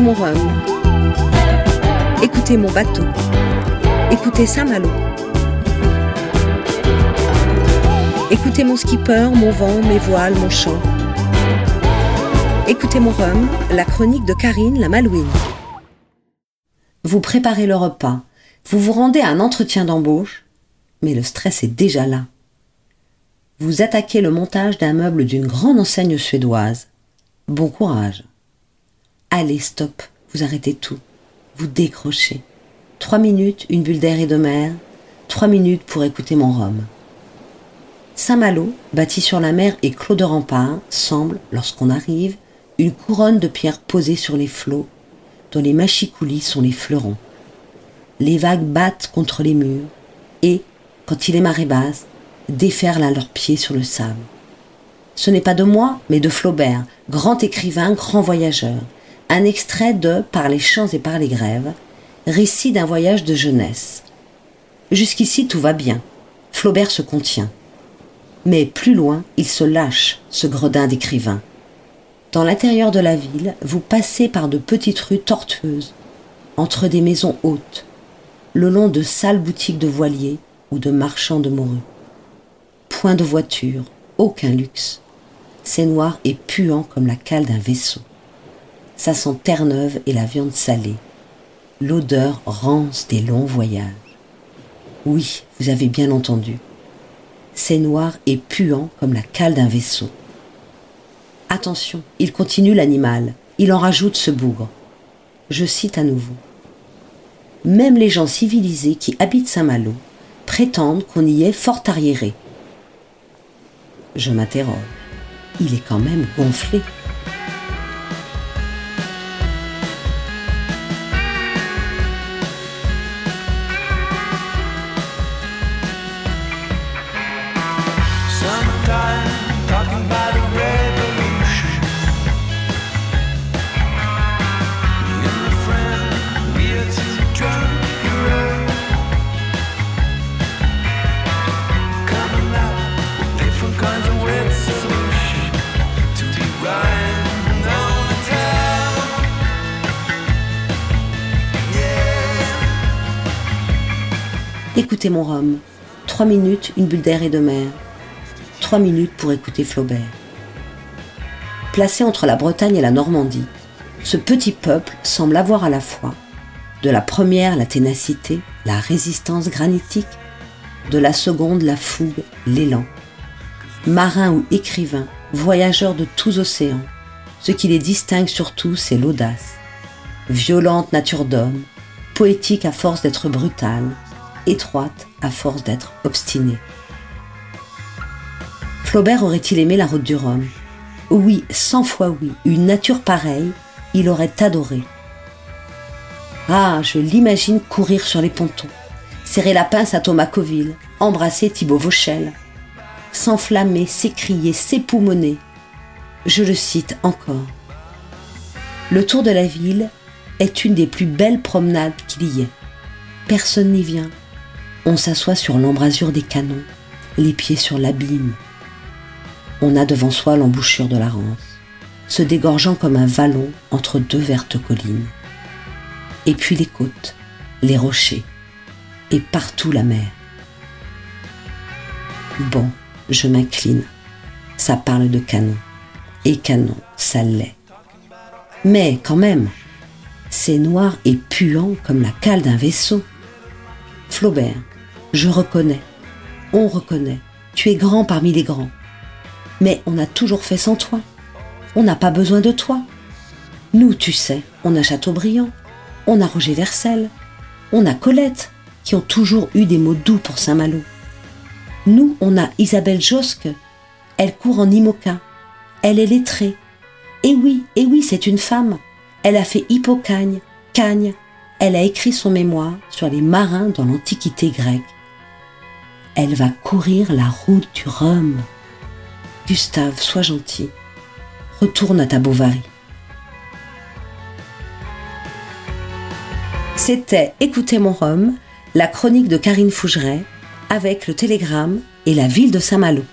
Écoutez mon rhum. Écoutez mon bateau. Écoutez Saint-Malo. Écoutez mon skipper, mon vent, mes voiles, mon chant. Écoutez mon rhum, la chronique de Karine la Malouine. Vous préparez le repas, vous vous rendez à un entretien d'embauche, mais le stress est déjà là. Vous attaquez le montage d'un meuble d'une grande enseigne suédoise. Bon courage. Allez, stop, vous arrêtez tout. Vous décrochez. Trois minutes, une bulle d'air et de mer. Trois minutes pour écouter mon rhum. Saint-Malo, bâti sur la mer et clos de rempart, semble, lorsqu'on arrive, une couronne de pierres posées sur les flots, dont les machicoulis sont les fleurons. Les vagues battent contre les murs et, quand il est marée basse, déferlent à leurs pieds sur le sable. Ce n'est pas de moi, mais de Flaubert, grand écrivain, grand voyageur. Un extrait de Par les champs et par les grèves, récit d'un voyage de jeunesse. Jusqu'ici tout va bien. Flaubert se contient. Mais plus loin, il se lâche, ce gredin d'écrivain. Dans l'intérieur de la ville, vous passez par de petites rues tortueuses, entre des maisons hautes, le long de sales boutiques de voiliers ou de marchands de morues. Point de voiture, aucun luxe. C'est noir et puant comme la cale d'un vaisseau. Ça sent terre-neuve et la viande salée. L'odeur rance des longs voyages. Oui, vous avez bien entendu. C'est noir et puant comme la cale d'un vaisseau. Attention, il continue l'animal, il en rajoute ce bougre. Je cite à nouveau. Même les gens civilisés qui habitent Saint-Malo prétendent qu'on y est fort arriéré. Je m'interroge. Il est quand même gonflé. Mon rhum. Trois minutes, une bulle d'air et de mer. Trois minutes pour écouter Flaubert. Placé entre la Bretagne et la Normandie, ce petit peuple semble avoir à la fois de la première la ténacité, la résistance granitique, de la seconde la fougue, l'élan. Marins ou écrivains, voyageurs de tous océans, ce qui les distingue surtout, c'est l'audace. Violente nature d'homme, poétique à force d'être brutale, étroite à force d'être obstinée. Flaubert aurait-il aimé la route du Rhum? Oui, cent fois oui. Une nature pareille, il aurait adoré. Ah, je l'imagine courir sur les pontons, serrer la pince à Thomas Coville, embrasser Thibaut Vauchel, s'enflammer, s'écrier, s'époumoner. Je le cite encore. Le tour de la ville est une des plus belles promenades qu'il y ait. Personne n'y vient, on s'assoit sur l'embrasure des canons, les pieds sur l'abîme. On a devant soi l'embouchure de la Rance, se dégorgeant comme un vallon entre deux vertes collines. Et puis les côtes, les rochers, et partout la mer. Bon, je m'incline. Ça parle de canon. Et canon, ça l'est. Mais quand même, c'est noir et puant comme la cale d'un vaisseau. Flaubert, je reconnais, on reconnaît, tu es grand parmi les grands. Mais on a toujours fait sans toi. On n'a pas besoin de toi. Nous, tu sais, on a Chateaubriand, on a Roger Vercel, on a Colette, qui ont toujours eu des mots doux pour Saint-Malo. Nous, on a Isabelle Josque, elle court en Imoca, elle est lettrée. Et oui, et oui, c'est une femme. Elle a fait Hippocagne, Cagne, elle a écrit son mémoire sur les marins dans l'Antiquité grecque elle va courir la route du Rhum. Gustave, sois gentil. Retourne à ta Bovary. C'était Écoutez mon Rhum, la chronique de Karine Fougeret, avec le télégramme et la ville de Saint-Malo.